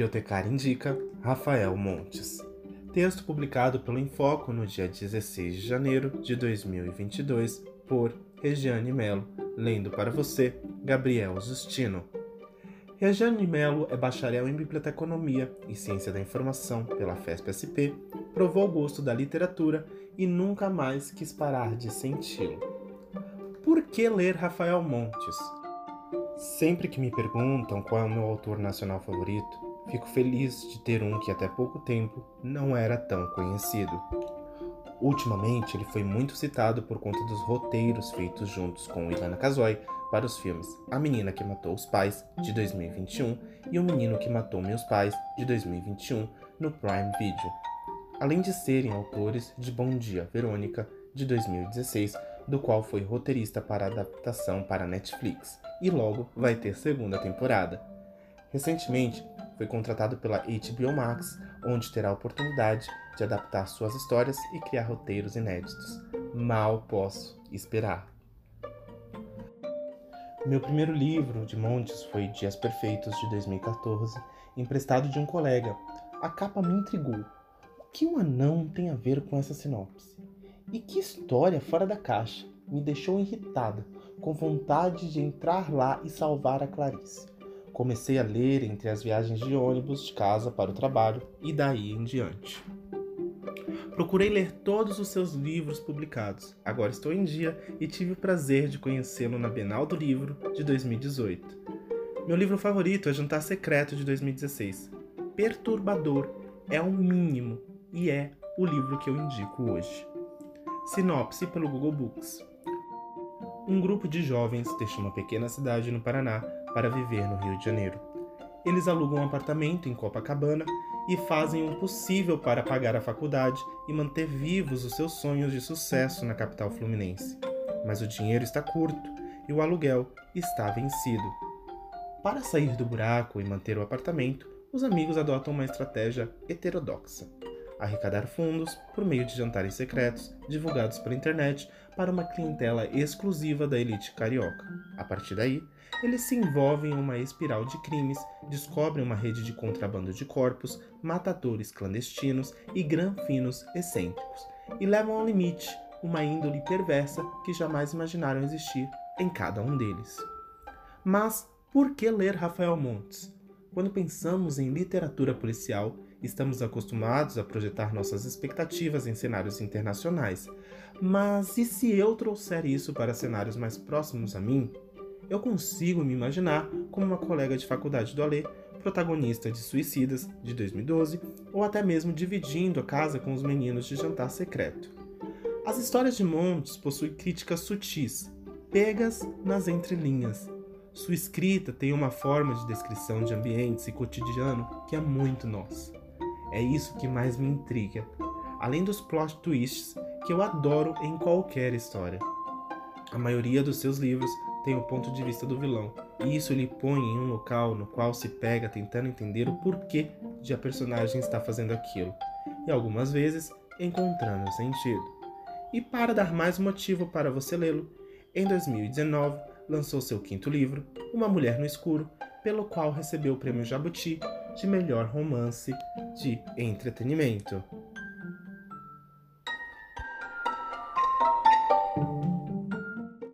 Bibliotecária indica Rafael Montes. Texto publicado pelo Infoco no dia 16 de janeiro de 2022 por Regiane Melo, lendo para você Gabriel Justino. Regiane Melo é bacharel em Biblioteconomia e Ciência da Informação pela FESP-SP, provou o gosto da literatura e nunca mais quis parar de senti-lo. Por que ler Rafael Montes? Sempre que me perguntam qual é o meu autor nacional favorito, Fico feliz de ter um que até pouco tempo não era tão conhecido. Ultimamente, ele foi muito citado por conta dos roteiros feitos juntos com Ilana Kazoy para os filmes A Menina que Matou os Pais, de 2021, e O Menino que Matou Meus Pais, de 2021, no Prime Video. Além de serem autores de Bom Dia, Verônica, de 2016, do qual foi roteirista para adaptação para Netflix, e logo vai ter segunda temporada. Recentemente, foi contratado pela HBO Max, onde terá a oportunidade de adaptar suas histórias e criar roteiros inéditos. Mal posso esperar. Meu primeiro livro de Montes foi Dias Perfeitos de 2014, emprestado de um colega. A capa me intrigou. O que um anão tem a ver com essa sinopse? E que história fora da caixa! Me deixou irritada, com vontade de entrar lá e salvar a Clarice. Comecei a ler entre as viagens de ônibus de casa para o trabalho e daí em diante. Procurei ler todos os seus livros publicados. Agora estou em dia e tive o prazer de conhecê-lo na Bienal do Livro de 2018. Meu livro favorito é Jantar Secreto de 2016. Perturbador é o mínimo e é o livro que eu indico hoje. Sinopse pelo Google Books. Um grupo de jovens deixa uma pequena cidade no Paraná para viver no Rio de Janeiro. Eles alugam um apartamento em Copacabana e fazem o possível para pagar a faculdade e manter vivos os seus sonhos de sucesso na capital fluminense. Mas o dinheiro está curto e o aluguel está vencido. Para sair do buraco e manter o apartamento, os amigos adotam uma estratégia heterodoxa: arrecadar fundos por meio de jantares secretos divulgados pela internet para uma clientela exclusiva da elite carioca. A partir daí, eles se envolvem em uma espiral de crimes, descobrem uma rede de contrabando de corpos, matadores clandestinos e granfinos excêntricos, e levam ao limite uma índole perversa que jamais imaginaram existir em cada um deles. Mas por que ler Rafael Montes? Quando pensamos em literatura policial, estamos acostumados a projetar nossas expectativas em cenários internacionais. Mas e se eu trouxer isso para cenários mais próximos a mim? eu consigo me imaginar como uma colega de faculdade do Alê, protagonista de Suicidas, de 2012, ou até mesmo dividindo a casa com os meninos de Jantar Secreto. As histórias de Montes possuem críticas sutis, pegas nas entrelinhas. Sua escrita tem uma forma de descrição de ambientes e cotidiano que é muito nossa. É isso que mais me intriga, além dos plot twists que eu adoro em qualquer história. A maioria dos seus livros tem o ponto de vista do vilão, e isso lhe põe em um local no qual se pega tentando entender o porquê de a personagem estar fazendo aquilo, e algumas vezes encontrando sentido. E para dar mais motivo para você lê-lo, em 2019 lançou seu quinto livro, Uma Mulher no Escuro, pelo qual recebeu o prêmio Jabuti de melhor romance de entretenimento.